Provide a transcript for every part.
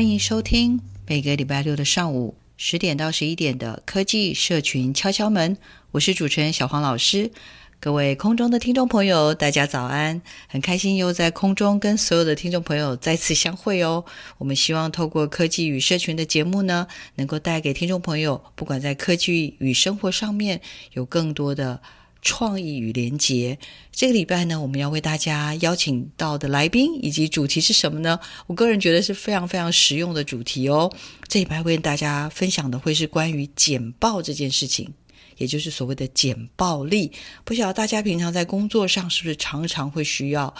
欢迎收听每个礼拜六的上午十点到十一点的科技社群敲敲门，我是主持人小黄老师。各位空中的听众朋友，大家早安！很开心又在空中跟所有的听众朋友再次相会哦。我们希望透过科技与社群的节目呢，能够带给听众朋友，不管在科技与生活上面有更多的创意与连结。这个礼拜呢，我们要为大家邀请到的来宾以及主题是什么呢？我个人觉得是非常非常实用的主题哦。这礼拜会跟大家分享的会是关于简报这件事情。也就是所谓的简报力，不晓得大家平常在工作上是不是常常会需要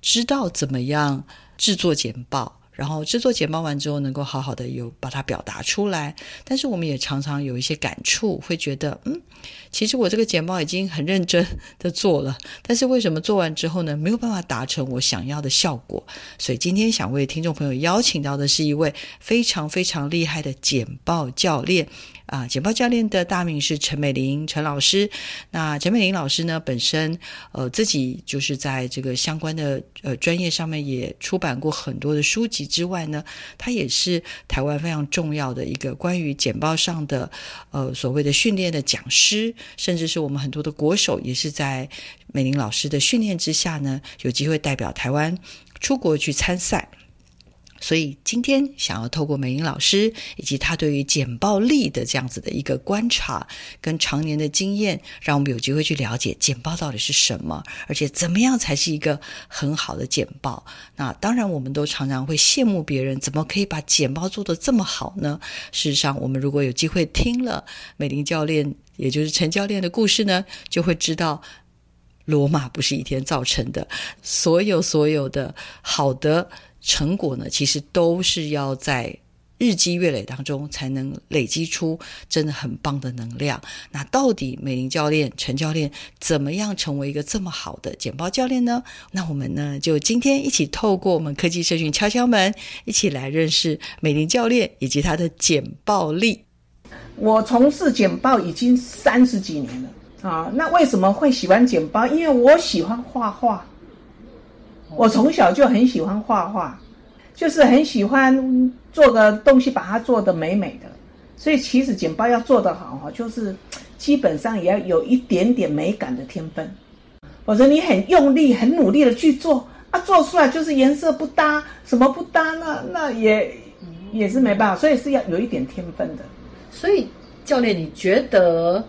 知道怎么样制作简报，然后制作简报完之后能够好好的有把它表达出来。但是我们也常常有一些感触，会觉得，嗯，其实我这个简报已经很认真的做了，但是为什么做完之后呢，没有办法达成我想要的效果？所以今天想为听众朋友邀请到的是一位非常非常厉害的简报教练。啊，简报教练的大名是陈美玲陈老师。那陈美玲老师呢，本身呃自己就是在这个相关的呃专业上面也出版过很多的书籍之外呢，他也是台湾非常重要的一个关于简报上的呃所谓的训练的讲师，甚至是我们很多的国手也是在美玲老师的训练之下呢，有机会代表台湾出国去参赛。所以今天想要透过美伶老师以及他对于简报力的这样子的一个观察跟常年的经验，让我们有机会去了解简报到底是什么，而且怎么样才是一个很好的简报。那当然，我们都常常会羡慕别人怎么可以把简报做得这么好呢？事实上，我们如果有机会听了美伶教练，也就是陈教练的故事呢，就会知道罗马不是一天造成的，所有所有的好的。成果呢，其实都是要在日积月累当中才能累积出真的很棒的能量。那到底美玲教练、陈教练怎么样成为一个这么好的简报教练呢？那我们呢，就今天一起透过我们科技社群敲敲门，一起来认识美玲教练以及他的简报力。我从事简报已经三十几年了啊，那为什么会喜欢简报？因为我喜欢画画。我从小就很喜欢画画，就是很喜欢做个东西，把它做得美美的。所以其实剪报要做得好哈，就是基本上也要有一点点美感的天分。否则你很用力、很努力的去做啊，做出来就是颜色不搭，什么不搭，那那也也是没办法。所以是要有一点天分的。所以教练，你觉得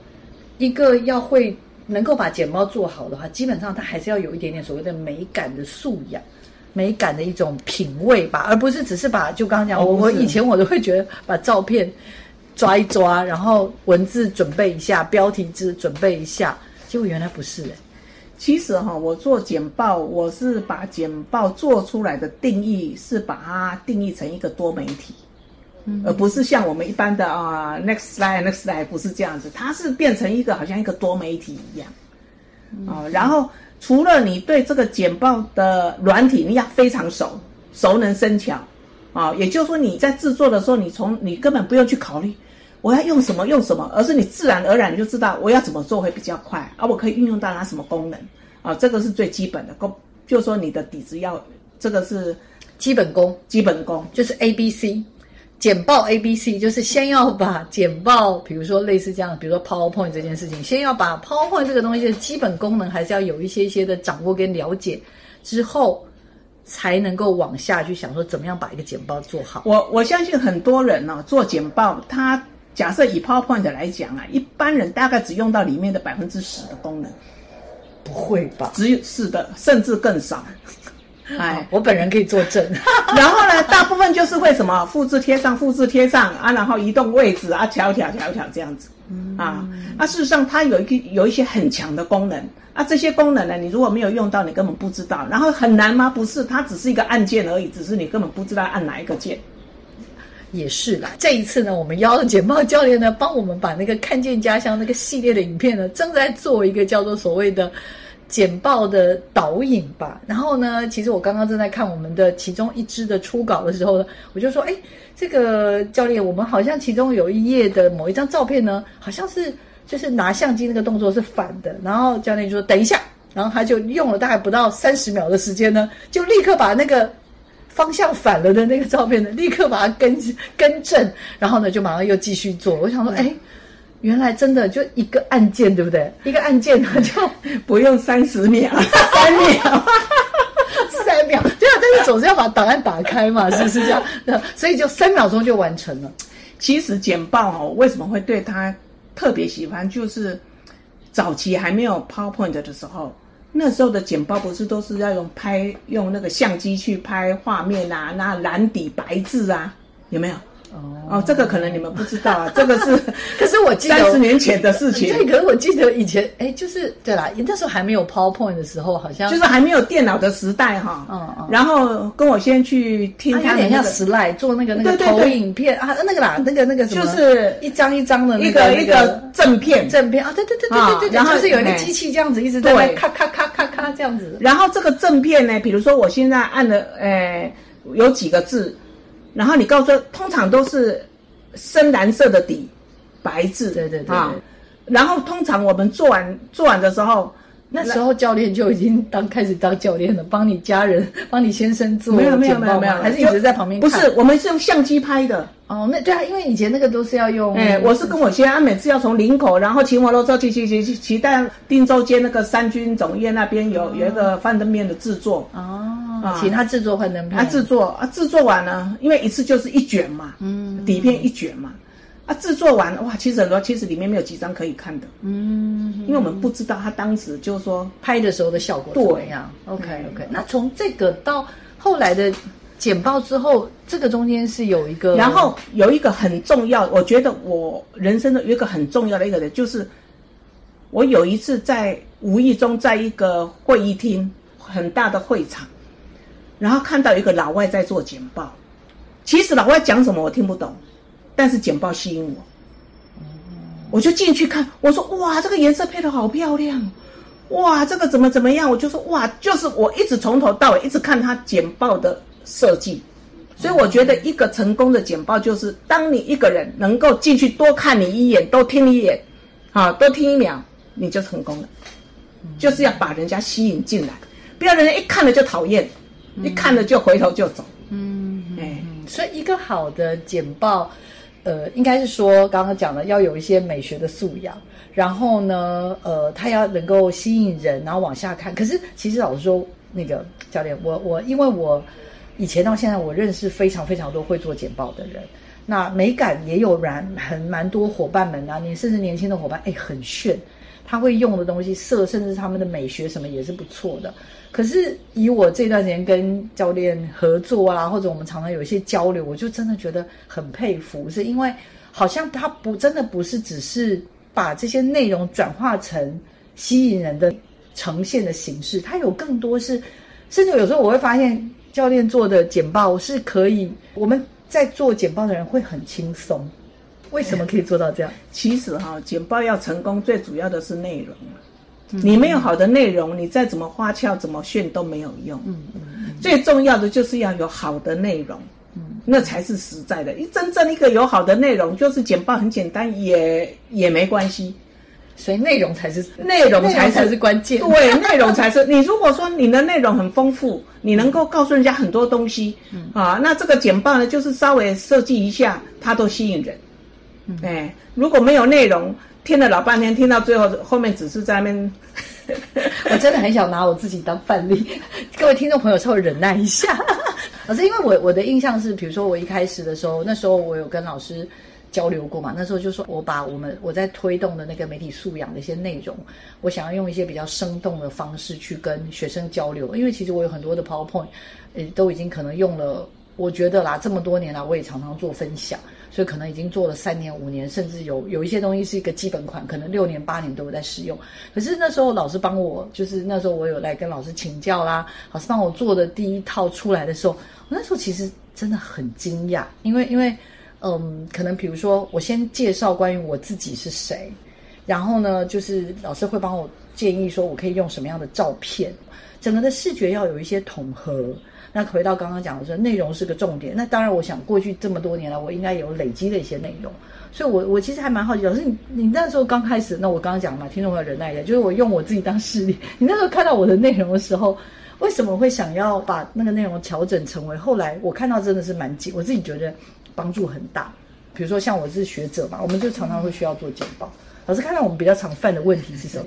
一个要会？能够把简报做好的话，基本上他还是要有一点点所谓的美感的素养，美感的一种品味吧，而不是只是把就刚刚讲，我我以前我都会觉得把照片抓一抓，然后文字准备一下，标题字准备一下，结果原来不是哎。其实哈，我做简报，我是把简报做出来的定义是把它定义成一个多媒体。而不是像我们一般的啊，next slide，next slide 不是这样子，它是变成一个好像一个多媒体一样，啊、嗯，然后除了你对这个简报的软体你要非常熟，熟能生巧，啊，也就是说你在制作的时候，你从你根本不用去考虑我要用什么用什么，而是你自然而然你就知道我要怎么做会比较快，而我可以运用到它什么功能，啊，这个是最基本的功，就是说你的底子要这个是基本功，基本功就是 A B C。简报 A B C 就是先要把简报，比如说类似这样，比如说 PowerPoint 这件事情，先要把 PowerPoint 这个东西的基本功能还是要有一些一些的掌握跟了解，之后才能够往下去想说怎么样把一个简报做好。我我相信很多人呢、哦、做简报，他假设以 PowerPoint 来讲啊，一般人大概只用到里面的百分之十的功能，不会吧？只有是的，甚至更少。哎，我本人可以作证。然后呢，大部分就是会什么复制贴上，复制贴上啊，然后移动位置啊，调调调调这样子。嗯、啊，那事实上它有一个有一些很强的功能啊，这些功能呢，你如果没有用到，你根本不知道。然后很难吗？不是，它只是一个按键而已，只是你根本不知道按哪一个键。也是啦，这一次呢，我们邀了简报教练呢，帮我们把那个看见家乡那个系列的影片呢，正在做一个叫做所谓的。简报的导引吧，然后呢，其实我刚刚正在看我们的其中一支的初稿的时候呢，我就说，哎，这个教练，我们好像其中有一页的某一张照片呢，好像是就是拿相机那个动作是反的，然后教练就说等一下，然后他就用了大概不到三十秒的时间呢，就立刻把那个方向反了的那个照片呢，立刻把它更更正，然后呢就马上又继续做，我想说，哎。原来真的就一个按键，对不对？一个按键它就不用三十秒，三秒，三秒，对啊。但是总是要把档案打开嘛，是不是这样？所以就三秒钟就完成了。其实简报哦，为什么会对他特别喜欢？就是早期还没有 PowerPoint 的时候，那时候的简报不是都是要用拍用那个相机去拍画面啊，那蓝底白字啊，有没有？哦，这个可能你们不知道啊，这个是，可是我记得三十年前的事情。对，可是我记得以前，哎，就是对啦，那时候还没有 PowerPoint 的时候，好像就是还没有电脑的时代哈。嗯嗯。然后跟我先去听他们那个 slide 做那个那个投影片啊，那个啦，那个那个什么，就是一张一张的一个一个正片正片啊，对对对对对对。然后就是有一个机器这样子一直在咔咔咔咔咔这样子。然后这个正片呢，比如说我现在按了，哎，有几个字。然后你告诉，通常都是深蓝色的底，白字，对对对。然后通常我们做完做完的时候，那时候教练就已经当开始当教练了，帮你家人、帮你先生做。没有没有没有没有，还是一直在旁边看。不是，我们是用相机拍的。哦，那对啊，因为以前那个都是要用。哎，我是跟我先生，每次要从林口，然后骑摩托车骑骑骑骑骑到汀州街那个三军总院那边有、哦、有一个幻灯片的制作。哦。啊，请他制作幻灯片。他制作啊，制作完了，因为一次就是一卷嘛，嗯，底片一卷嘛，啊，制作完哇，其实很多，其实里面没有几张可以看的，嗯，因为我们不知道他当时就是说拍的时候的效果怎么样。OK OK，那从这个到后来的简报之后，这个中间是有一个，然后有一个很重要，我觉得我人生的有一个很重要的一个人，就是我有一次在无意中在一个会议厅，很大的会场。然后看到一个老外在做简报，其实老外讲什么我听不懂，但是简报吸引我，我就进去看。我说哇，这个颜色配的好漂亮，哇，这个怎么怎么样？我就说哇，就是我一直从头到尾一直看他简报的设计，所以我觉得一个成功的简报就是当你一个人能够进去多看你一眼，多听你一眼，啊，多听一秒，你就成功了。就是要把人家吸引进来，不要人家一看了就讨厌。一看了就回头就走，嗯，哎，所以一个好的简报，呃，应该是说刚刚讲的要有一些美学的素养，然后呢，呃，它要能够吸引人，然后往下看。可是其实老实说，那个教练，我我因为我以前到现在，我认识非常非常多会做简报的人，那美感也有蛮很蛮多伙伴们啊，你甚至年轻的伙伴，哎，很炫，他会用的东西色，甚至他们的美学什么也是不错的。可是以我这段时间跟教练合作啊，或者我们常常有一些交流，我就真的觉得很佩服，是因为好像他不真的不是只是把这些内容转化成吸引人的呈现的形式，他有更多是，甚至有时候我会发现教练做的简报是可以，我们在做简报的人会很轻松。为什么可以做到这样？其实哈，简报要成功，最主要的是内容。你没有好的内容，你再怎么花俏、怎么炫都没有用。嗯嗯，最重要的就是要有好的内容，嗯，那才是实在的。一真正一个有好的内容，就是简报很简单，也也没关系。所以内容才是内容才是，才是关键。对，内容才是。你如果说你的内容很丰富，你能够告诉人家很多东西，嗯啊，那这个简报呢，就是稍微设计一下，它都吸引人。哎，如果没有内容，听了老半天，听到最后后面只是在那边，我真的很想拿我自己当范例，各位听众朋友稍微忍耐一下。老师，因为我我的印象是，比如说我一开始的时候，那时候我有跟老师交流过嘛，那时候就说我把我们我在推动的那个媒体素养的一些内容，我想要用一些比较生动的方式去跟学生交流，因为其实我有很多的 PowerPoint，呃，都已经可能用了。我觉得啦，这么多年来，我也常常做分享，所以可能已经做了三年、五年，甚至有有一些东西是一个基本款，可能六年、八年都有在使用。可是那时候老师帮我，就是那时候我有来跟老师请教啦，老师帮我做的第一套出来的时候，我那时候其实真的很惊讶，因为因为嗯，可能比如说我先介绍关于我自己是谁，然后呢，就是老师会帮我建议说我可以用什么样的照片，整个的视觉要有一些统合。那回到刚刚讲的说，内容是个重点。那当然，我想过去这么多年来，我应该有累积的一些内容。所以我，我其实还蛮好奇，老师，你你那时候刚开始，那我刚刚讲嘛，听众朋友忍耐一下，就是我用我自己当示例。你那时候看到我的内容的时候，为什么会想要把那个内容调整成为？后来我看到真的是蛮紧，我自己觉得帮助很大。比如说，像我是学者嘛，我们就常常会需要做简报。老师看到我们比较常犯的问题是什么？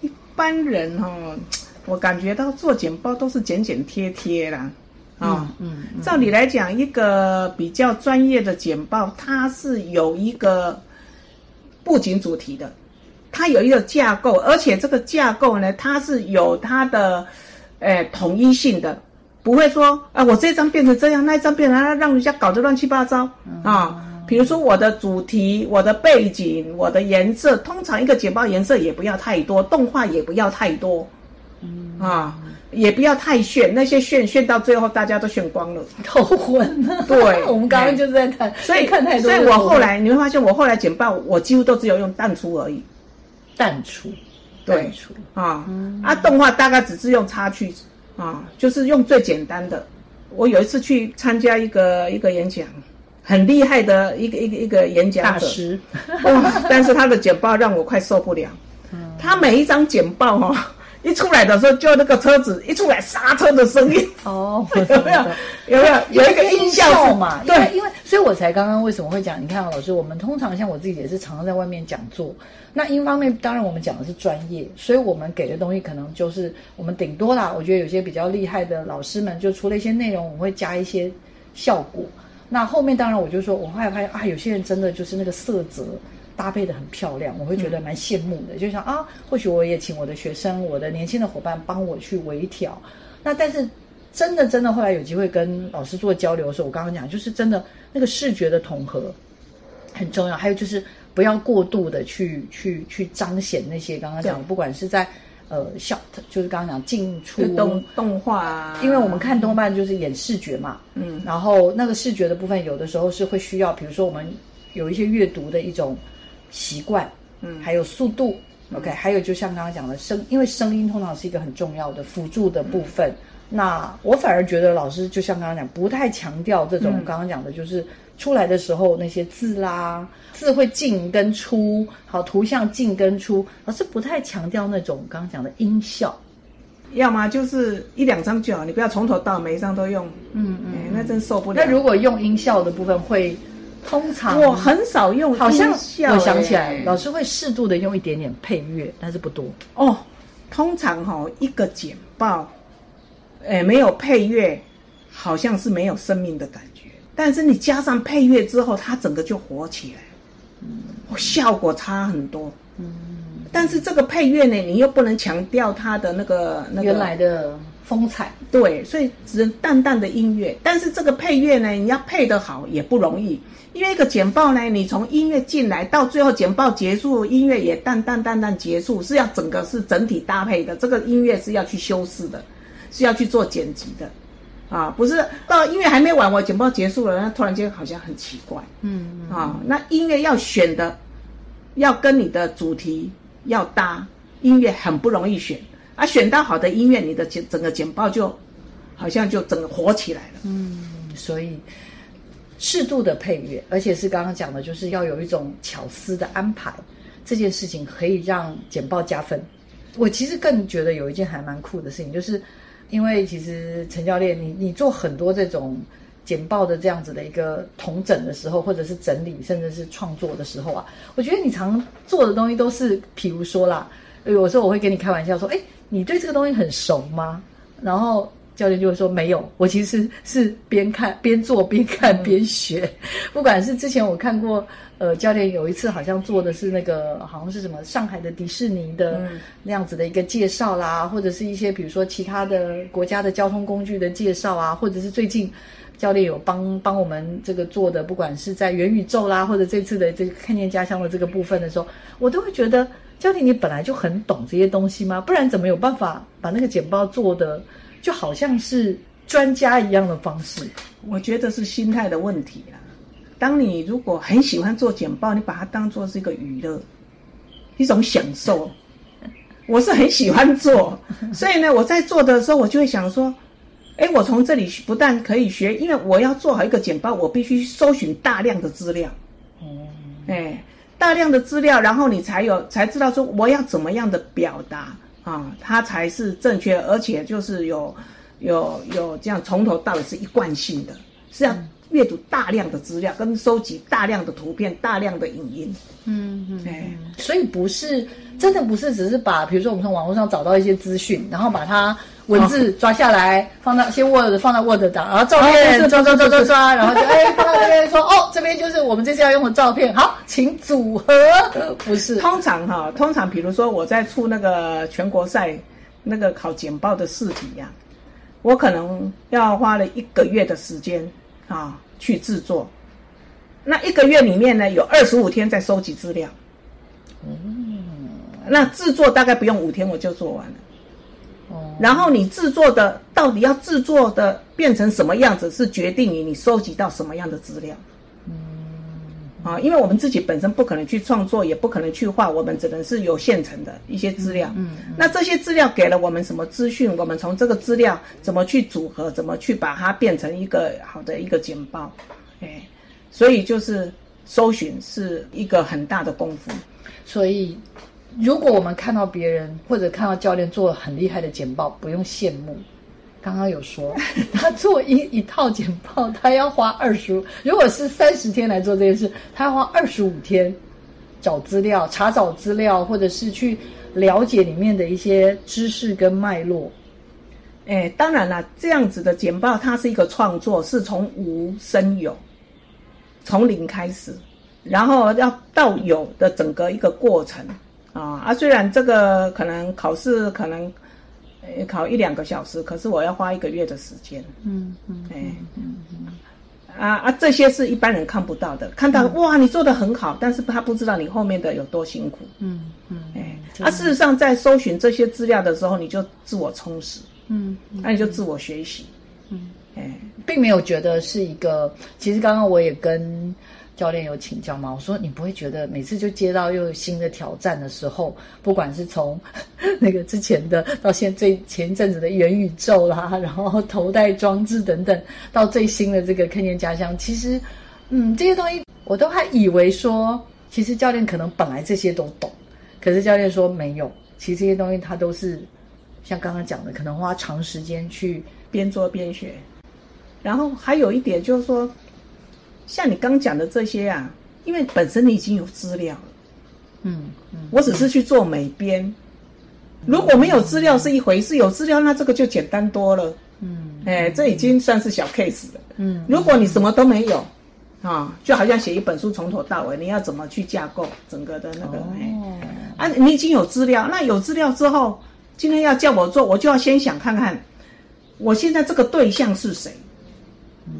一般人哦。我感觉到做简报都是剪剪贴贴啦，啊、哦嗯，嗯，嗯，照理来讲，一个比较专业的简报，它是有一个布景主题的，它有一个架构，而且这个架构呢，它是有它的，诶、呃，统一性的，不会说啊，我这张变成这样，那一张变成让人家搞得乱七八糟啊。比如说我的主题、我的背景、我的颜色，通常一个简报颜色也不要太多，动画也不要太多。啊，也不要太炫，那些炫炫到最后大家都炫光了，头昏了。对，我们刚刚就是在看，所以看太多。所以我后来你会发现，我后来简报，我几乎都只有用淡出而已。淡出，对，啊啊，动画大概只是用插叙，啊，就是用最简单的。我有一次去参加一个一个演讲，很厉害的一个一个一个演讲者大师，哇！但是他的简报让我快受不了，他每一张简报哈。一出来的时候，就那个车子一出来，刹车的声音哦，有没有？有没有？有一个音效嘛？对，因为所以我才刚刚为什么会讲？你看，老师，我们通常像我自己也是常常在外面讲座。那一方面，当然我们讲的是专业，所以我们给的东西可能就是我们顶多啦。我觉得有些比较厉害的老师们，就除了一些内容，我们会加一些效果。那后面当然我就说，我后来发现啊，有些人真的就是那个色泽。搭配的很漂亮，我会觉得蛮羡慕的。嗯、就想啊，或许我也请我的学生、我的年轻的伙伴帮我去微调。那但是真的真的，后来有机会跟老师做交流的时候，我刚刚讲就是真的那个视觉的统合很重要。还有就是不要过度的去去去彰显那些刚刚讲的，不管是在呃笑，就是刚刚讲进出动动画、啊，因为我们看动漫就是演视觉嘛，嗯，然后那个视觉的部分有的时候是会需要，比如说我们有一些阅读的一种。习惯，嗯，还有速度、嗯、，OK，还有就像刚刚讲的声，因为声音通常是一个很重要的辅助的部分。嗯、那我反而觉得老师就像刚刚讲，不太强调这种、嗯、刚刚讲的，就是出来的时候那些字啦，字会进跟出，好，图像进跟出，老师不太强调那种刚刚讲的音效，要么就是一两张就好，你不要从头到每一张都用，嗯嗯、欸，那真受不了。那如果用音效的部分会。通常我很少用好像我想起来，老师会适度的用一点点配乐，但是不多哦。通常哈、哦，一个简报，哎，没有配乐，好像是没有生命的感觉。但是你加上配乐之后，它整个就活起来，嗯，效果差很多。嗯，但是这个配乐呢，你又不能强调它的那个那个原来的风采，对，所以只能淡淡的音乐。但是这个配乐呢，你要配得好也不容易。因为一个简报呢，你从音乐进来到最后简报结束，音乐也淡淡淡淡结束，是要整个是整体搭配的。这个音乐是要去修饰的，是要去做剪辑的，啊，不是到音乐还没完，我简报结束了，那突然间好像很奇怪，嗯，嗯啊，那音乐要选的，要跟你的主题要搭，音乐很不容易选，啊，选到好的音乐，你的简整个简报就好像就整个活起来了，嗯，所以。适度的配乐，而且是刚刚讲的，就是要有一种巧思的安排，这件事情可以让简报加分。我其实更觉得有一件还蛮酷的事情，就是因为其实陈教练，你你做很多这种简报的这样子的一个统整的时候，或者是整理，甚至是创作的时候啊，我觉得你常做的东西都是，譬如说啦，有时候我会跟你开玩笑说，哎，你对这个东西很熟吗？然后教练就会说没有，我其实是边看边做边看边学，不管是之前我看过。呃，教练有一次好像做的是那个，好像是什么上海的迪士尼的那样子的一个介绍啦，嗯、或者是一些比如说其他的国家的交通工具的介绍啊，或者是最近教练有帮帮我们这个做的，不管是在元宇宙啦，或者这次的这个看见家乡的这个部分的时候，我都会觉得教练你本来就很懂这些东西吗？不然怎么有办法把那个简报做的就好像是专家一样的方式？我觉得是心态的问题啊。当你如果很喜欢做简报，你把它当做是一个娱乐，一种享受。我是很喜欢做，所以呢，我在做的时候，我就会想说，哎，我从这里不但可以学，因为我要做好一个简报，我必须搜寻大量的资料。哦，哎，大量的资料，然后你才有才知道说我要怎么样的表达啊，它才是正确，而且就是有有有这样从头到尾是一贯性的，是要。阅读大量的资料，跟收集大量的图片、大量的影音，嗯嗯，对，所以不是真的不是只是把，比如说我们从网络上找到一些资讯，然后把它文字抓下来，放到先 Word 放到 Word 档，然后照片抓抓抓抓抓，然后就哎放到这边说哦，这边就是我们这次要用的照片，好，请组合。不是，通常哈，通常比如说我在出那个全国赛那个考简报的试题呀、我可能要花了一个月的时间。啊，去制作，那一个月里面呢，有二十五天在收集资料。嗯，那制作大概不用五天我就做完了。哦，然后你制作的到底要制作的变成什么样子，是决定于你收集到什么样的资料。啊，因为我们自己本身不可能去创作，也不可能去画，我们只能是有现成的一些资料。嗯，嗯，那这些资料给了我们什么资讯？我们从这个资料怎么去组合？怎么去把它变成一个好的一个简报？哎，所以就是搜寻是一个很大的功夫。所以，如果我们看到别人或者看到教练做很厉害的简报，不用羡慕。刚刚有说，他做一一套简报，他要花二十，如果是三十天来做这件事，他要花二十五天找资料、查找资料，或者是去了解里面的一些知识跟脉络。哎，当然了，这样子的简报，它是一个创作，是从无生有，从零开始，然后要到有的整个一个过程啊啊！虽然这个可能考试可能。考一两个小时，可是我要花一个月的时间。嗯嗯，哎嗯嗯啊啊，这些是一般人看不到的，看到、嗯、哇，你做的很好，但是他不知道你后面的有多辛苦。嗯嗯，哎，啊，事实上在搜寻这些资料的时候，你就自我充实。嗯，那、啊、你就自我学习。嗯，哎，并没有觉得是一个。其实刚刚我也跟。教练有请教吗？我说你不会觉得每次就接到又有新的挑战的时候，不管是从 那个之前的到现最前一阵子的元宇宙啦，然后头戴装置等等，到最新的这个看见家乡，其实，嗯，这些东西我都还以为说，其实教练可能本来这些都懂，可是教练说没有，其实这些东西他都是像刚刚讲的，可能花长时间去边做边学，然后还有一点就是说。像你刚讲的这些啊，因为本身你已经有资料了，嗯嗯，我只是去做美编，嗯、如果没有资料是一回事，有资料那这个就简单多了，嗯，哎，这已经算是小 case 了，嗯，如果你什么都没有，啊，就好像写一本书从头到尾，你要怎么去架构整个的那个，哦，啊，你已经有资料，那有资料之后，今天要叫我做，我就要先想看看，我现在这个对象是谁。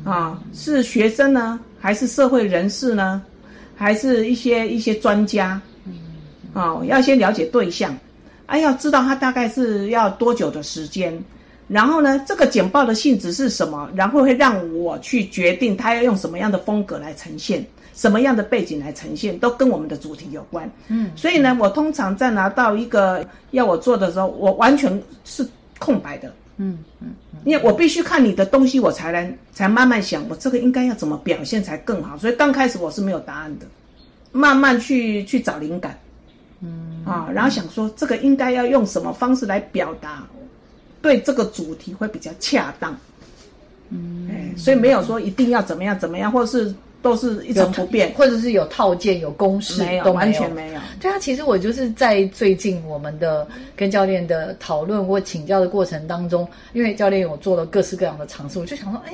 啊，是学生呢，还是社会人士呢，还是一些一些专家？啊，要先了解对象，啊，要知道他大概是要多久的时间，然后呢，这个简报的性质是什么，然后会让我去决定他要用什么样的风格来呈现，什么样的背景来呈现，都跟我们的主题有关。嗯，所以呢，我通常在拿到一个要我做的时候，我完全是空白的。嗯嗯，因为我必须看你的东西，我才能才慢慢想，我这个应该要怎么表现才更好。所以刚开始我是没有答案的，慢慢去去找灵感，嗯。啊，然后想说这个应该要用什么方式来表达，对这个主题会比较恰当，嗯，哎，所以没有说一定要怎么样怎么样，或者是都是一成不变，或者是有套件有公式，没有，都没有完全没有。对啊，其实我就是在最近我们的跟教练的讨论或请教的过程当中，因为教练有做了各式各样的尝试，我就想说，哎，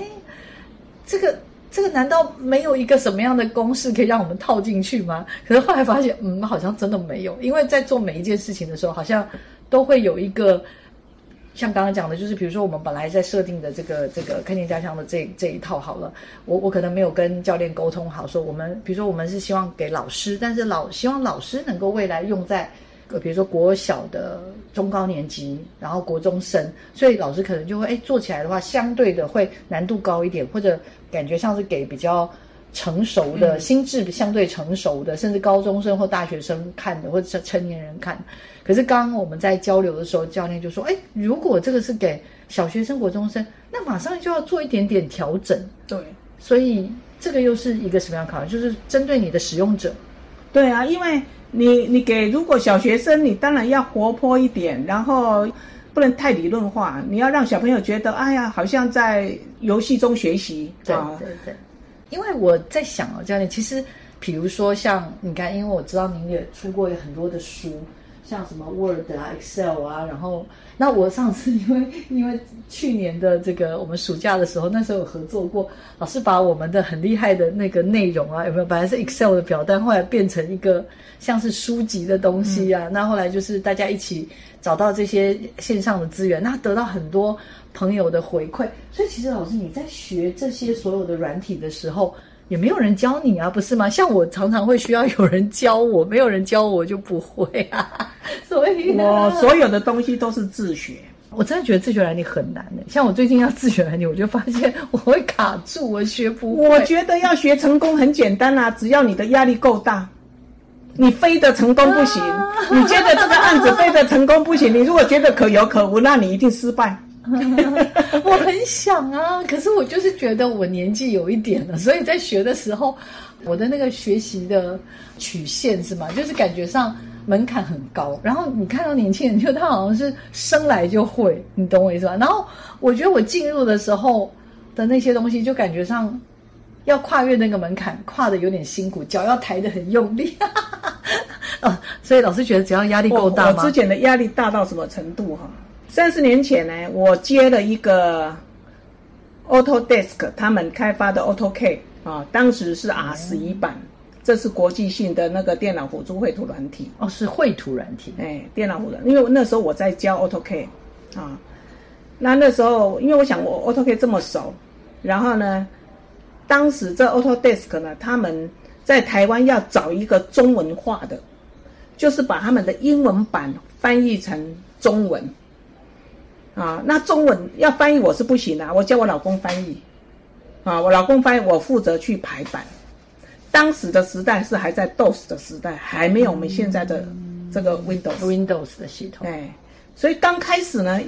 这个。这个难道没有一个什么样的公式可以让我们套进去吗？可是后来发现，嗯，好像真的没有，因为在做每一件事情的时候，好像都会有一个，像刚刚讲的，就是比如说我们本来在设定的这个这个开店家乡的这这一套好了，我我可能没有跟教练沟通好，说我们比如说我们是希望给老师，但是老希望老师能够未来用在。呃比如说国小的中高年级，然后国中生，所以老师可能就会哎做起来的话，相对的会难度高一点，或者感觉像是给比较成熟的、嗯、心智相对成熟的，甚至高中生或大学生看的，或者是成年人看。可是刚刚我们在交流的时候，教练就说：“哎，如果这个是给小学生、国中生，那马上就要做一点点调整。”对，所以这个又是一个什么样考量？就是针对你的使用者。对啊，因为。你你给如果小学生，你当然要活泼一点，然后不能太理论化。你要让小朋友觉得，哎呀，好像在游戏中学习。对对对。因为我在想哦，教练，其实比如说像你看，因为我知道您也出过很多的书。像什么 Word 啊、Excel 啊，然后那我上次 因为因为去年的这个我们暑假的时候，那时候有合作过，老师把我们的很厉害的那个内容啊，有没有？本来是 Excel 的表单，后来变成一个像是书籍的东西啊。嗯、那后来就是大家一起找到这些线上的资源，那得到很多朋友的回馈。所以其实老师你在学这些所有的软体的时候。也没有人教你啊，不是吗？像我常常会需要有人教我，没有人教我就不会啊。所以我所有的东西都是自学。我真的觉得自学能力很难的。像我最近要自学能力，我就发现我会卡住，我学不会。我觉得要学成功很简单啊，只要你的压力够大，你非得成功不行。啊、你觉得这个案子非得成功不行，你如果觉得可有可无，那你一定失败。我很想啊，可是我就是觉得我年纪有一点了，所以在学的时候，我的那个学习的曲线是吗？就是感觉上门槛很高。然后你看到年轻人，就他好像是生来就会，你懂我意思吧？然后我觉得我进入的时候的那些东西，就感觉上要跨越那个门槛，跨的有点辛苦，脚要抬得很用力。哦，所以老师觉得只要压力够大吗？我，我之前的压力大到什么程度哈？三十年前呢，我接了一个 Autodesk 他们开发的 AutoCAD 啊，当时是 R 十一版，嗯、这是国际性的那个电脑辅助绘图软体。哦，是绘图软体，哎，电脑辅助，因为那时候我在教 AutoCAD 啊，那那时候因为我想我 AutoCAD 这么熟，然后呢，当时这 Autodesk 呢，他们在台湾要找一个中文化的，就是把他们的英文版翻译成中文。啊，那中文要翻译我是不行啊，我叫我老公翻译，啊，我老公翻译，我负责去排版。当时的时代是还在 DOS 的时代，还没有我们现在的这个 Windows Windows 的系统。哎，所以刚开始呢，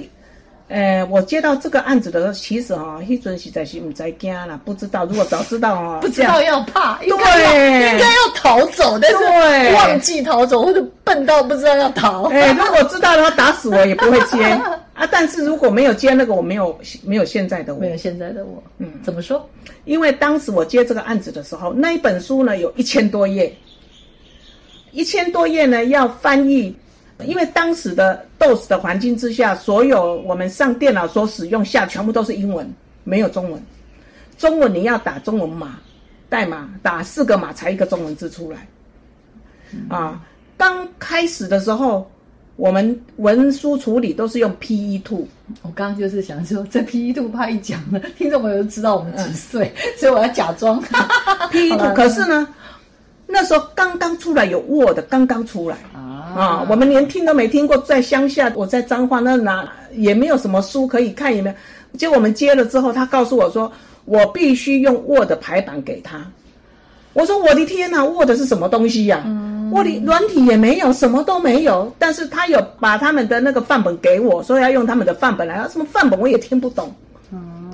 呃，我接到这个案子的时候，其实哈、哦，一准实在是不在惊了，不知道，如果早知道啊、哦，不知道要怕，对，应该要逃走，但是忘记逃走，或者笨到不知道要逃。哎，如果知道的话，打死我也不会接。啊！但是如果没有接那个，我没有没有现在的我，没有现在的我。嗯，怎么说？因为当时我接这个案子的时候，那一本书呢有一千多页，一千多页呢要翻译，因为当时的 DOS 的环境之下，所有我们上电脑所使用下全部都是英文，没有中文。中文你要打中文码代码，打四个码才一个中文字出来。嗯、啊，刚开始的时候。我们文书处理都是用 PE Two，我刚刚就是想说，这 PE Two 怕一讲了，听众朋友都知道我们几岁，嗯、所以我要假装 PE Two。可是呢，那时候刚刚出来有 Word，刚刚出来啊，啊，我们连听都没听过。在乡下，我在彰化那哪也没有什么书可以看，也没有。结果我们接了之后，他告诉我说，我必须用 Word 排版给他。我说我的天哪，Word 是什么东西呀、啊？嗯我的软体也没有，什么都没有，但是他有把他们的那个范本给我，说要用他们的范本来，什么范本我也听不懂，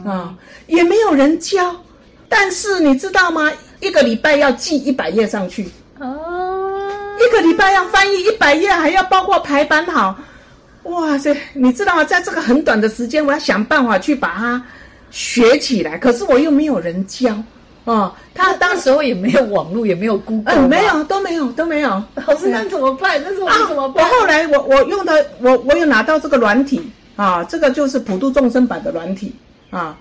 啊，也没有人教，但是你知道吗？一个礼拜要寄一百页上去，哦，一个礼拜要翻译一百页，还要包括排版好，哇塞，你知道吗？在这个很短的时间，我要想办法去把它学起来，可是我又没有人教啊。他当时候也没有网络，也没有 Google，嗯，没有，都没有，都没有。老师，那怎么办？那时候怎么办？我后来，我我用的，我我有拿到这个软体啊，这个就是普度众生版的软体啊，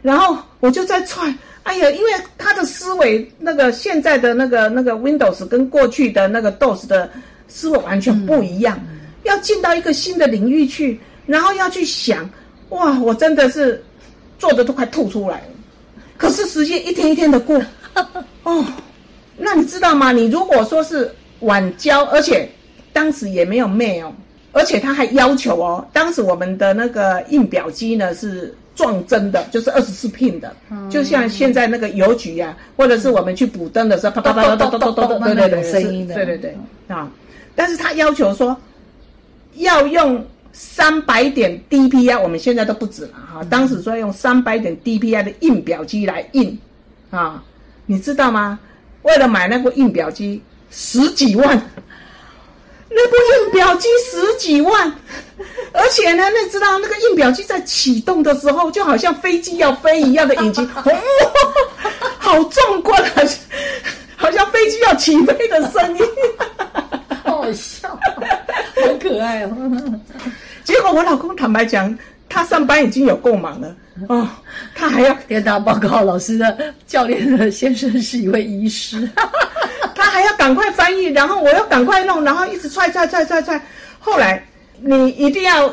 然后我就在踹。哎呀，因为他的思维，那个现在的那个那个 Windows 跟过去的那个 DOS 的思维完全不一样，嗯、要进到一个新的领域去，然后要去想，哇，我真的是做的都快吐出来了。可是时间一天一天的过，哦，那你知道吗？你如果说是晚交，而且当时也没有 mail，而且他还要求哦，当时我们的那个印表机呢是。撞针的，就是二十四 pin 的，就像现在那个邮局呀，或者是我们去补灯的时候，啪啪啪啪啪啪啪，对对对，声音的，对对对啊。但是他要求说，要用三百点 DPI，我们现在都不止了哈。当时说用三百点 DPI 的印表机来印，啊，你知道吗？为了买那部印表机，十几万。那部印表机十几万，而且呢，你知道那个印表机在启动的时候，就好像飞机要飞一样的引擎，哦，好壮观啊，好像飞机要起飞的声音，好好笑，好可爱哦。结果我老公坦白讲，他上班已经有够忙了哦，他还要跟大家报告，老师的教练的先生是一位医师。他还要赶快翻译，然后我要赶快弄，然后一直踹踹踹踹踹。后来你一定要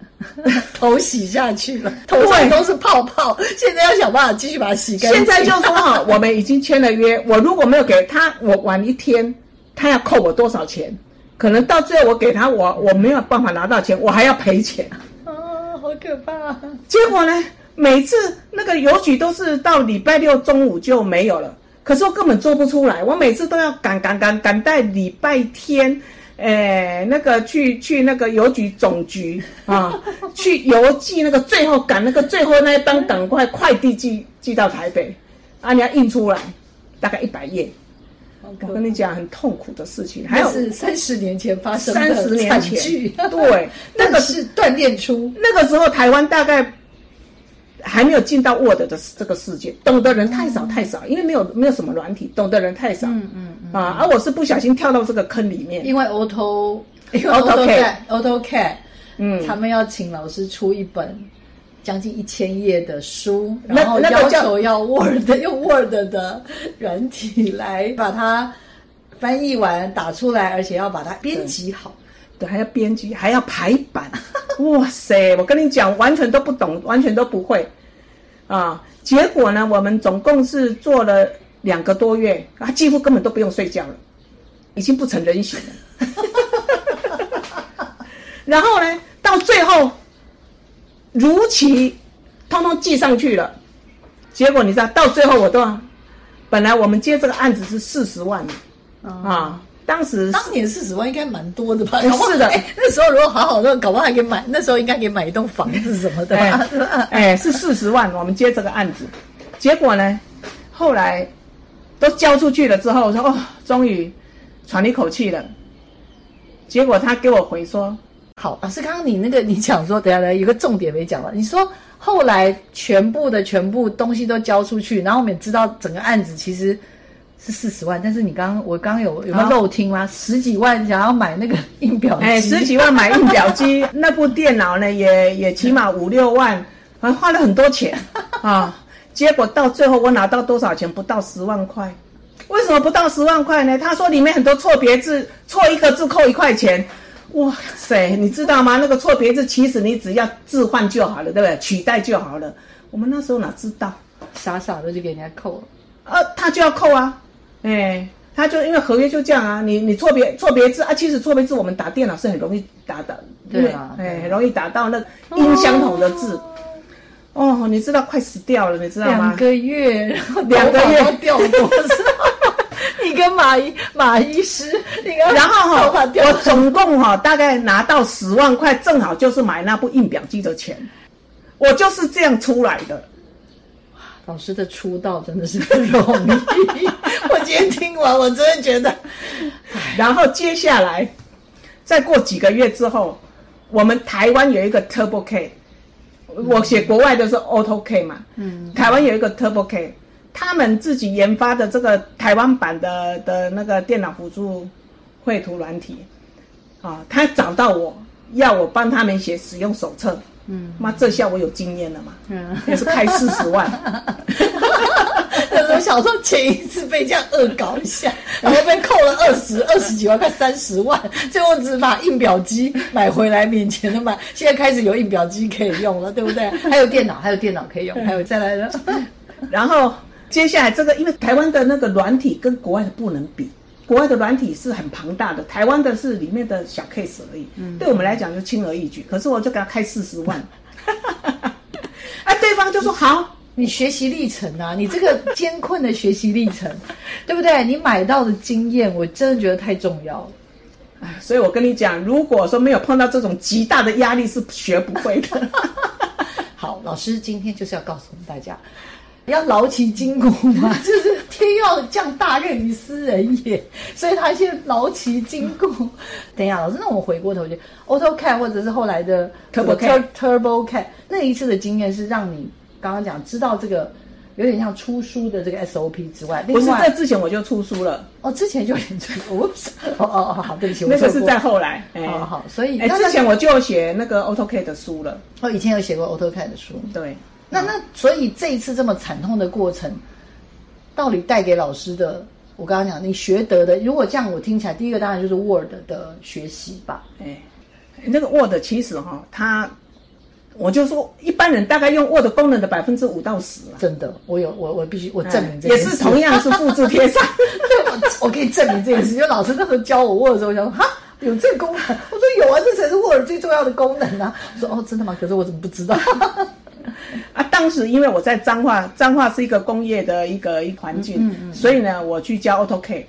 头洗下去了，头上都是泡泡。现在要想办法继续把它洗干净。现在就说哈，我们已经签了约，我如果没有给他，我晚一天，他要扣我多少钱？可能到最后我给他，我我没有办法拿到钱，我还要赔钱。啊，好可怕！结果呢，每次那个邮局都是到礼拜六中午就没有了。可是我根本做不出来，我每次都要赶赶赶赶在礼拜天，诶、欸，那个去去那个邮局总局啊，去邮寄那个最后赶那个最后那一班，赶快快递寄寄到台北，啊，你要印出来，大概一百页。我跟你讲，很痛苦的事情。还有是三十年前发生的三十年前，对，那个是锻炼出那个时候台湾大概。还没有进到 Word 的这个世界，懂的人太少太少，因为没有没有什么软体，懂的人太少。嗯嗯，嗯啊，而我是不小心跳到这个坑里面，因为 Auto，因为 AutoCAD AutoCAD，嗯，他们要请老师出一本将近一千页的书，然后要求要 Word 用 Word 的软体来把它翻译完打出来，而且要把它编辑好。对，还要编辑，还要排版，哇塞！我跟你讲，完全都不懂，完全都不会，啊！结果呢，我们总共是做了两个多月，啊，几乎根本都不用睡觉了，已经不成人形了。然后呢，到最后如期通通寄上去了，结果你知道，到最后我都，本来我们接这个案子是四十万，啊。当时当年四十万应该蛮多的吧？是的，哎，那时候如果好好的，搞不好还可以买。那时候应该可以买一栋房子什么的吧？哎，是四十万，我们接这个案子，结果呢，后来都交出去了之后，我说哦，终于喘一口气了。结果他给我回说：“好，老师，刚刚你那个你讲说，等下来有个重点没讲了。你说后来全部的全部东西都交出去，然后我们也知道整个案子其实。”是四十万，但是你刚刚我刚刚有有没有漏听吗？十几万想要买那个印表机，哎，十几万 买印表机，那部电脑呢也也起码五六万，还花了很多钱啊。结果到最后我拿到多少钱？不到十万块。为什么不到十万块呢？他说里面很多错别字，错一个字扣一块钱。哇塞，你知道吗？那个错别字其实你只要置换就好了，对不对？取代就好了。我们那时候哪知道，傻傻的就给人家扣了。啊，他就要扣啊。哎，他就因为合约就这样啊，你你错别错别字啊，其实错别字我们打电脑是很容易打的，对啊，哎，很容易打到那音相同的字。哦，你知道快死掉了，你知道吗？两个月，然后两个月掉多少？你跟马医马医师，你跟然后哈，我总共哈大概拿到十万块，正好就是买那部印表机的钱，我就是这样出来的。老师的出道真的是不容易。我今天听完，我真的觉得。然后接下来，再过几个月之后，我们台湾有一个 TurboCAD，我写国外的是 AutoCAD 嘛，嗯，台湾有一个 TurboCAD，他们自己研发的这个台湾版的的那个电脑辅助绘图软体，啊，他找到我要我帮他们写使用手册，嗯，妈这下我有经验了嘛，嗯，也是开四十万。我小时候前一次被这样恶搞一下，然后被扣了二十二十几万，快三十万，最后只把印表机买回来，免钱的买。现在开始有印表机可以用了，对不对？还有电脑，还有电脑可以用，还有再来的。然后接下来这个，因为台湾的那个软体跟国外的不能比，国外的软体是很庞大的，台湾的是里面的小 case 而已，嗯，对我们来讲就轻而易举。可是我就给他开四十万，啊，对方就说好。你学习历程啊，你这个艰困的学习历程，对不对？你买到的经验，我真的觉得太重要了。哎，所以我跟你讲，如果说没有碰到这种极大的压力，是学不会的。好，老师今天就是要告诉我们大家，要劳其筋骨嘛，就是天要降大任于斯人也，所以他先劳其筋骨。等一下，老师，那我们回过头去，AutoCAD 或者是后来的 TurboCAD TurboCAD 那一次的经验是让你。刚刚讲知道这个有点像出书的这个 SOP 之外，不是在之前我就出书了。哦，之前就已经出哦哦哦好，对不起，那个是在后来，哎、好好，所以哎之前我就写那个 AutoCAD 的书了，哦，以前有写过 AutoCAD 的书，对，那那所以这一次这么惨痛的过程，到底带给老师的，我刚刚讲你学得的，如果这样我听起来，第一个当然就是 Word 的学习吧，哎，那个 Word 其实哈，它。我就说，一般人大概用 Word 功能的百分之五到十。真的，我有我我必须我证明这件事。也是同样是复制贴上。我可以证明这件事，因为老师那时候教我 Word 的时候，我想说哈，有这个功能。我说有啊，这才是 Word 最重要的功能啊。我说哦，真的吗？可是我怎么不知道？啊，当时因为我在彰化，彰化是一个工业的一个一环境，嗯嗯嗯、所以呢，我去教 AutoCAD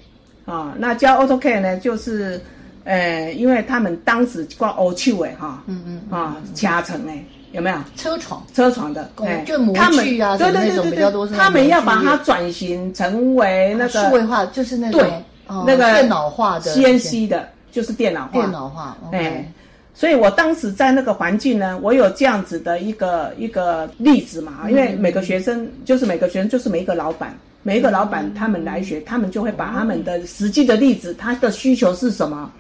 啊，那教 AutoCAD 呢，就是。呃，因为他们当时挂欧趣味哈，嗯嗯啊，加成哎，有没有车床？车床的，哎，就模具啊，对对对对对，他们要把它转型成为那个数位化，就是那种那个电脑化的 CNC 的，就是电脑化。电脑化，哎，所以我当时在那个环境呢，我有这样子的一个一个例子嘛，因为每个学生就是每个学生就是每一个老板，每一个老板他们来学，他们就会把他们的实际的例子，他的需求是什么？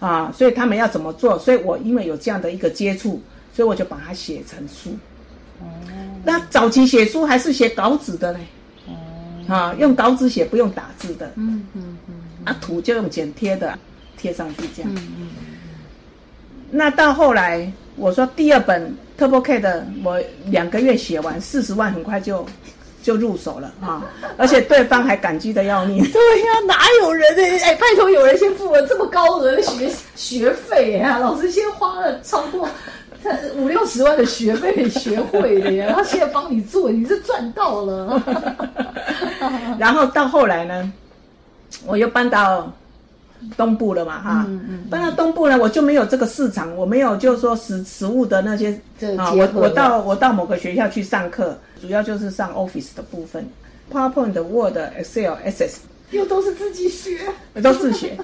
啊，所以他们要怎么做？所以我因为有这样的一个接触，所以我就把它写成书。哦、嗯，那早期写书还是写稿纸的呢？哦、嗯，啊，用稿纸写，不用打字的。嗯嗯嗯。啊，图就用剪贴的，贴上去这样。嗯嗯嗯。那到后来，我说第二本 TurboCAD 的，我两个月写完，四十万很快就。就入手了啊！而且对方还感激的要命。对呀、啊，哪有人呢？哎，拜托，有人先付了这么高额的学学费呀、啊？老师先花了超过五六十万的学费学会的呀，然后现在帮你做，你是赚到了。然后到后来呢，我又搬到。东部了嘛，哈，嗯嗯，搬到东部呢，我就没有这个市场，我没有就是说实实物的那些啊，我我到我到某个学校去上课，主要就是上 Office 的部分，PowerPoint、Word、Excel、Access，又都是自己学，都自学，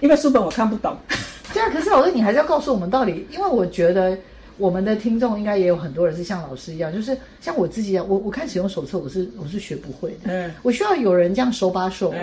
因为书本我看不懂。对啊，可是老师你还是要告诉我们道理，因为我觉得。我们的听众应该也有很多人是像老师一样，就是像我自己一样，我我看使用手册，我是我是学不会的，嗯，我需要有人这样手把手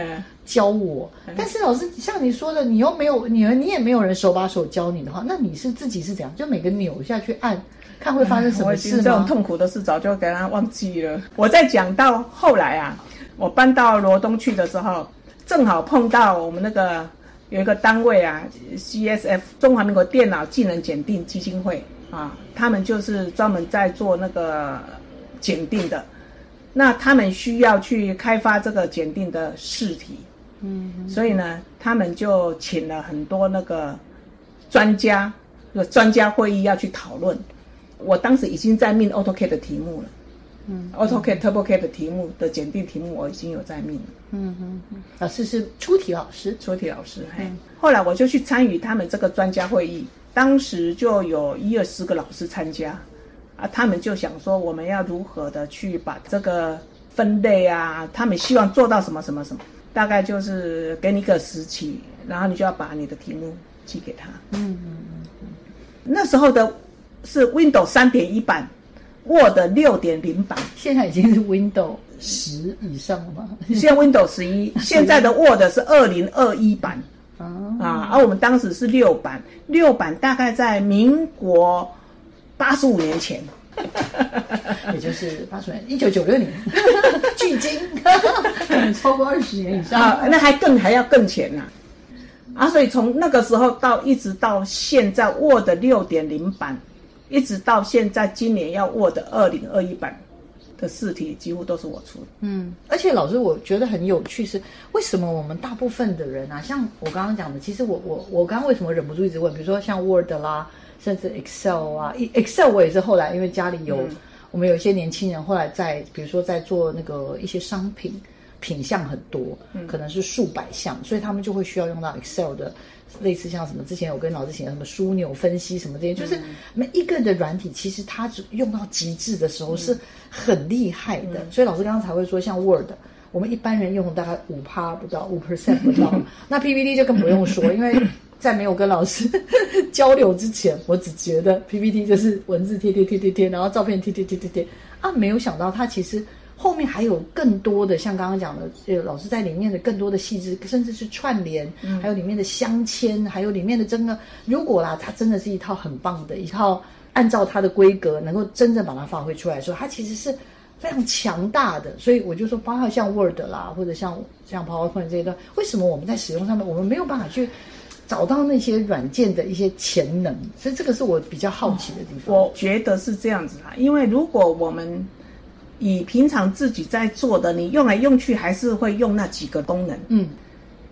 教我。嗯、但是老师像你说的，你又没有你你也没有人手把手教你的话，那你是自己是怎样？就每个钮下去按，看会发生什么事吗？这种痛苦的事早就给他忘记了。我在讲到后来啊，我搬到罗东去的时候，正好碰到我们那个有一个单位啊，CSF 中华民国电脑技能检定基金会。啊，他们就是专门在做那个检定的，那他们需要去开发这个检定的试题，嗯，所以呢，他们就请了很多那个专家，有专家会议要去讨论。我当时已经在命 AutoCAD 的题目了，嗯，AutoCAD TurboCAD 的题目的检定题目我已经有在命了，嗯嗯嗯，老师是出题老师，出题老师，嘿，后来我就去参与他们这个专家会议。当时就有一二十个老师参加，啊，他们就想说我们要如何的去把这个分类啊，他们希望做到什么什么什么，大概就是给你一个时期，然后你就要把你的题目寄给他。嗯嗯嗯。那时候的是 Windows 三点一版，Word 六点零版，现在已经是 Windows 十以上了吗？现在 Windows 十一，现在的 Word 是二零二一版。啊，啊，而我们当时是六版，六版大概在民国八十五年前，也就是八十年，一九九六年，距今 超过二十年以上，啊，那还更还要更前呢，啊，啊，所以从那个时候到一直到现在，Word 六点零版，一直到现在今年要 Word 二零二一版。的试题几乎都是我出的，嗯，而且老师我觉得很有趣是，为什么我们大部分的人啊，像我刚刚讲的，其实我我我刚刚为什么忍不住一直问，比如说像 Word 啦，甚至 Excel 啊，Excel 我也是后来因为家里有、嗯、我们有一些年轻人，后来在比如说在做那个一些商品品项很多，可能是数百项，所以他们就会需要用到 Excel 的。类似像什么，之前我跟老师写的什么枢纽分析什么这些，就是每一个人的软体，其实它只用到极致的时候是很厉害的。所以老师刚刚才会说，像 Word，我们一般人用大概五趴不到，五 percent 不到。那 PPT 就更不用说，因为在没有跟老师 交流之前，我只觉得 PPT 就是文字贴贴贴贴贴，然后照片贴贴贴贴贴啊，没有想到它其实。后面还有更多的，像刚刚讲的，呃，老师在里面的更多的细致，甚至是串联，嗯、还有里面的镶嵌，还有里面的真的，如果啦，它真的是一套很棒的一套，按照它的规格，能够真正把它发挥出来的时候，它其实是非常强大的。所以我就说，包括像 Word 啦，或者像像 PowerPoint 这一段，为什么我们在使用上面，我们没有办法去找到那些软件的一些潜能？所以这个是我比较好奇的地方。我觉得是这样子啦，因为如果我们以平常自己在做的，你用来用去还是会用那几个功能，嗯，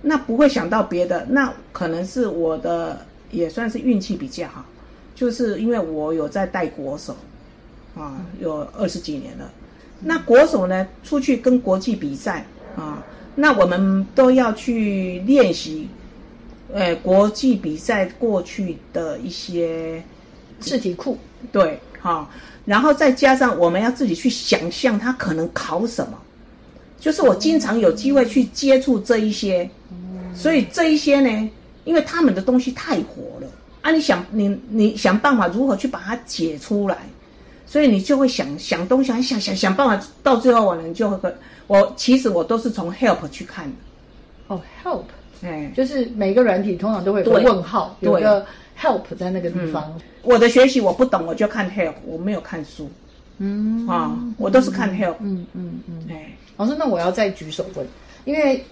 那不会想到别的，那可能是我的也算是运气比较好，就是因为我有在带国手，啊，有二十几年了，那国手呢出去跟国际比赛啊，那我们都要去练习，呃，国际比赛过去的一些试题库，对，哈。然后再加上我们要自己去想象他可能考什么，就是我经常有机会去接触这一些，所以这一些呢，因为他们的东西太火了。啊，你想你你想办法如何去把它解出来，所以你就会想想东西，想想想想办法，到最后我能就会我其实我都是从 help 去看的，哦 help，哎，就是每个软体通常都会有个问号，有个。Help 在那个地方，嗯，我的学习我不懂，我就看 help，我没有看书，嗯。啊，我都是看 help，嗯嗯嗯，哎，老师，那我要再举手问，因为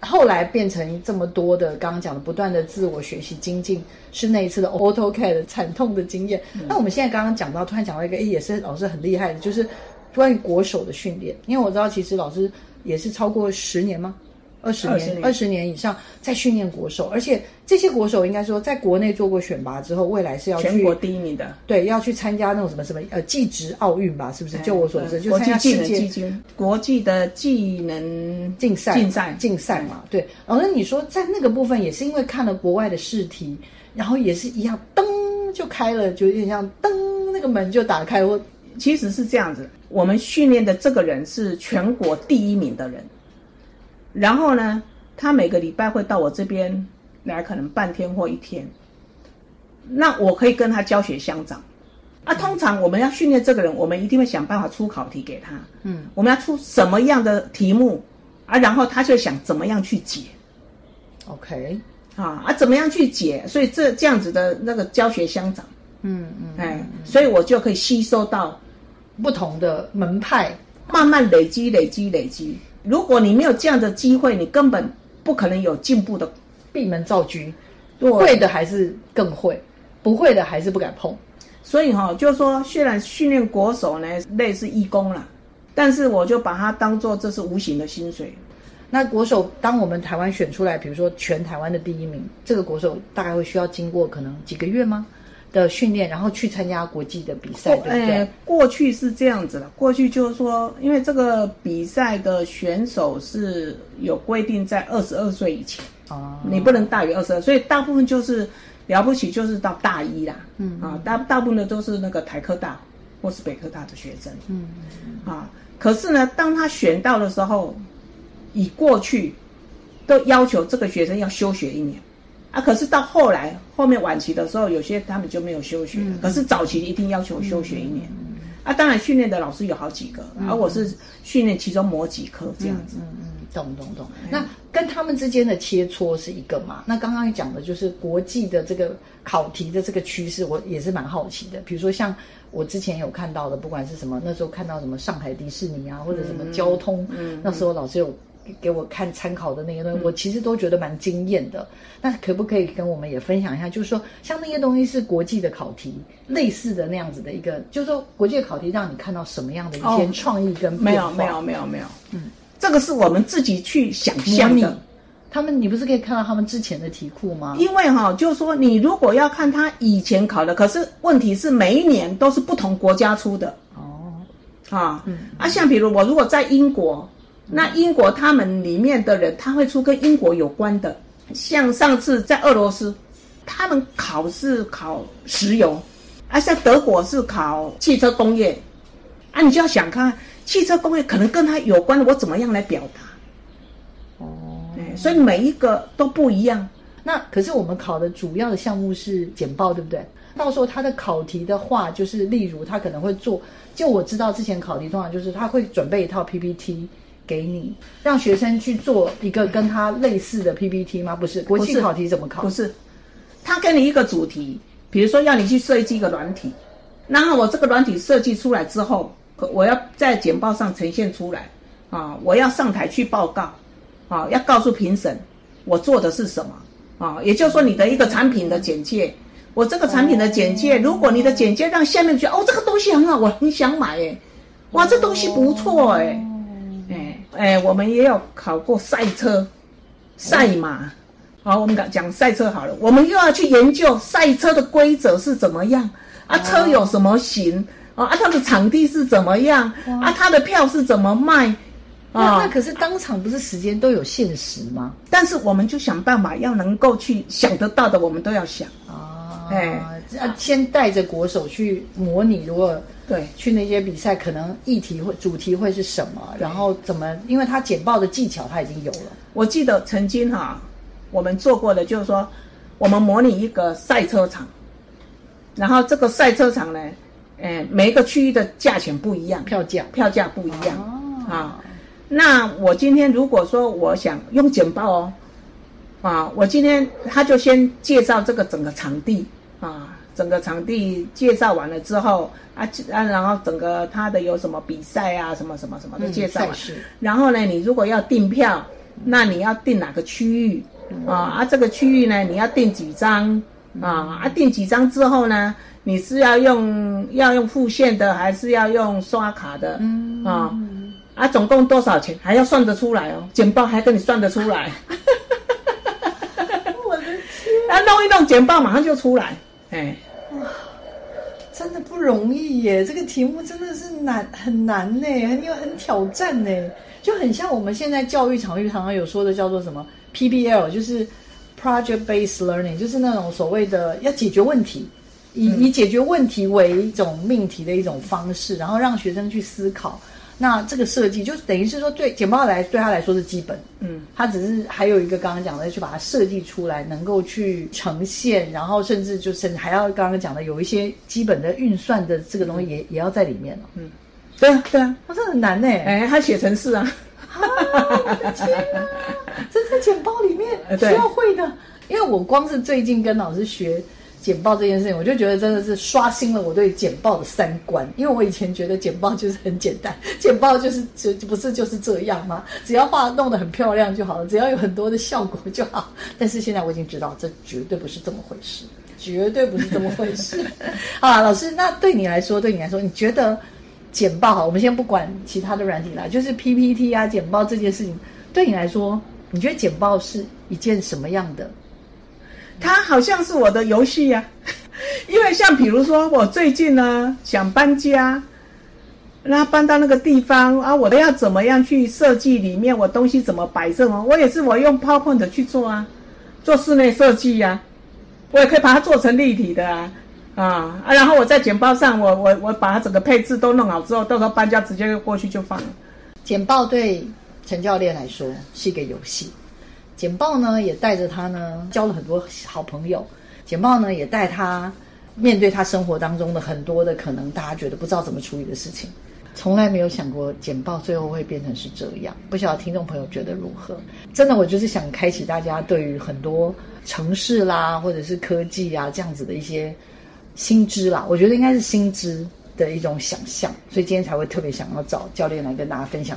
后来变成这么多的，刚刚讲的不断的自我学习精进，是那一次的 AutoCAD 惨痛的经验。嗯、那我们现在刚刚讲到，突然讲到一个，哎，也是老师很厉害的，就是关于国手的训练，因为我知道其实老师也是超过十年吗？二十年，二十年以上在训练国手，而且这些国手应该说，在国内做过选拔之后，未来是要去全国第一名的，对，要去参加那种什么什么呃技职奥运吧，是不是？就我所知，就参加世界国际的技能竞赛竞赛竞赛嘛。对，然后你说在那个部分也是因为看了国外的试题，然后也是一样，噔就开了，就有点像噔那个门就打开。我其实是这样子，我们训练的这个人是全国第一名的人。然后呢，他每个礼拜会到我这边来，可能半天或一天。那我可以跟他教学相长。啊，通常我们要训练这个人，我们一定会想办法出考题给他。嗯，我们要出什么样的题目啊？然后他就想怎么样去解。OK，啊啊，怎么样去解？所以这这样子的那个教学相长。嗯嗯，哎，所以我就可以吸收到不同的门派，慢慢累积累积累积。如果你没有这样的机会，你根本不可能有进步的。闭门造车，会的还是更会，不会的还是不敢碰。所以哈、哦，就是说，虽然训练国手呢类似义工了，但是我就把它当做这是无形的薪水。那国手，当我们台湾选出来，比如说全台湾的第一名，这个国手大概会需要经过可能几个月吗？的训练，然后去参加国际的比赛，对不对？哎，过去是这样子的，过去就是说，因为这个比赛的选手是有规定在二十二岁以前，哦，你不能大于二十二，所以大部分就是了不起就是到大一啦，嗯。啊，大大部分的都是那个台科大或是北科大的学生，嗯。啊，可是呢，当他选到的时候，以过去都要求这个学生要休学一年。啊，可是到后来后面晚期的时候，有些他们就没有休学可是早期一定要求休学一年，嗯、啊，当然训练的老师有好几个，而、啊、我是训练其中某几科这样子。嗯嗯，懂懂懂。那跟他们之间的切磋是一个嘛？那刚刚讲的就是国际的这个考题的这个趋势，我也是蛮好奇的。比如说像我之前有看到的，不管是什么，那时候看到什么上海迪士尼啊，或者什么交通，嗯，那时候老师有。给我看参考的那些东西，我其实都觉得蛮惊艳的。那可不可以跟我们也分享一下？就是说，像那些东西是国际的考题，类似的那样子的一个，就是说国际的考题让你看到什么样的一些创意跟变化？没有没有没有没有，嗯，这个是我们自己去想象的。他们，你不是可以看到他们之前的题库吗？因为哈，就是说你如果要看他以前考的，可是问题是每一年都是不同国家出的哦。啊，嗯啊，像比如我如果在英国。那英国他们里面的人，他会出跟英国有关的，像上次在俄罗斯，他们考试考石油，啊，像德国是考汽车工业，啊，你就要想看汽车工业可能跟他有关的，我怎么样来表达？哦，对，所以每一个都不一样。那可是我们考的主要的项目是简报，对不对？到时候他的考题的话，就是例如他可能会做，就我知道之前考题通常就是他会准备一套 PPT。给你让学生去做一个跟他类似的 PPT 吗？不是，国际考题怎么考？不是，他给你一个主题，比如说要你去设计一个软体，然后我这个软体设计出来之后，我要在简报上呈现出来。啊，我要上台去报告。啊，要告诉评审我做的是什么。啊，也就是说你的一个产品的简介，我这个产品的简介，如果你的简介让下面觉得哦，这个东西很好，我很想买哎，哇，这东西不错哎。哎，我们也有考过赛车、赛马。好，我们讲讲赛车好了。我们又要去研究赛车的规则是怎么样啊？车有什么型啊？啊，它的场地是怎么样啊？它的票是怎么卖啊？那可是当场不是时间都有限时吗？但是我们就想办法要能够去想得到的，我们都要想啊。哎，要先带着国手去模拟，如果。对，去那些比赛，可能议题会主题会是什么？然后怎么？因为他简报的技巧他已经有了。我记得曾经哈、啊，我们做过的就是说，我们模拟一个赛车场，然后这个赛车场呢，呃，每一个区域的价钱不一样，票价票价不一样、哦、啊。那我今天如果说我想用简报哦，啊，我今天他就先介绍这个整个场地啊。整个场地介绍完了之后啊啊，然后整个他的有什么比赛啊，什么什么什么的介绍完，嗯、然后呢，你如果要订票，那你要订哪个区域、嗯、啊？啊，这个区域呢，你要订几张啊？啊，订几张之后呢，你是要用要用付现的，还是要用刷卡的？嗯啊啊，总共多少钱？还要算得出来哦，简报还跟你算得出来。我的天！啊，弄一弄简报马上就出来，哎。不容易耶！这个题目真的是难，很难呢，很有很挑战呢，就很像我们现在教育场域常常有说的叫做什么 PBL，就是 Project Based Learning，就是那种所谓的要解决问题，以以解决问题为一种命题的一种方式，然后让学生去思考。那这个设计就等于是说，对简报来对他来说是基本，嗯，他只是还有一个刚刚讲的，去把它设计出来，能够去呈现，然后甚至就甚至还要刚刚讲的有一些基本的运算的这个东西也、嗯、也要在里面了，嗯，对啊对啊，哇，这很难呢，哎，他写程式啊，啊，我的天哪，这在简报里面需要会的，因为我光是最近跟老师学。简报这件事情，我就觉得真的是刷新了我对简报的三观。因为我以前觉得简报就是很简单，简报就是就不是就是这样吗？只要画弄得很漂亮就好了，只要有很多的效果就好。但是现在我已经知道，这绝对不是这么回事，绝对不是这么回事。好啦，老师，那对你来说，对你来说，你觉得简报好？我们先不管其他的软体啦，就是 PPT 啊，简报这件事情，对你来说，你觉得简报是一件什么样的？它好像是我的游戏呀，因为像比如说我最近呢想搬家，那搬到那个地方啊，我都要怎么样去设计里面我东西怎么摆设吗？我也是我用 PowerPoint 去做啊，做室内设计呀，我也可以把它做成立体的啊，啊啊，然后我在简报上我我我把它整个配置都弄好之后，到时候搬家直接就过去就放了。简报对陈教练来说是一个游戏。简报呢，也带着他呢交了很多好朋友。简报呢，也带他面对他生活当中的很多的可能大家觉得不知道怎么处理的事情。从来没有想过简报最后会变成是这样，不晓得听众朋友觉得如何？真的，我就是想开启大家对于很多城市啦，或者是科技啊这样子的一些新知啦，我觉得应该是新知的一种想象，所以今天才会特别想要找教练来跟大家分享。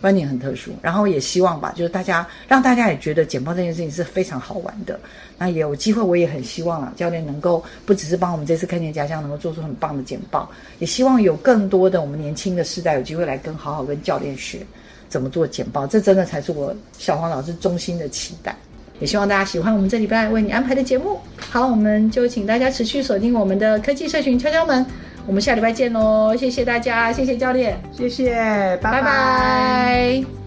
观点很特殊，然后也希望吧，就是大家让大家也觉得简报这件事情是非常好玩的。那也有机会，我也很希望啊，教练能够不只是帮我们这次看见家乡能够做出很棒的简报，也希望有更多的我们年轻的世代有机会来跟好好跟教练学怎么做简报。这真的才是我小黄老师衷心的期待。也希望大家喜欢我们这礼拜为你安排的节目。好，我们就请大家持续锁定我们的科技社群敲敲门。我们下礼拜见喽！谢谢大家，谢谢教练，谢谢，拜拜。拜拜。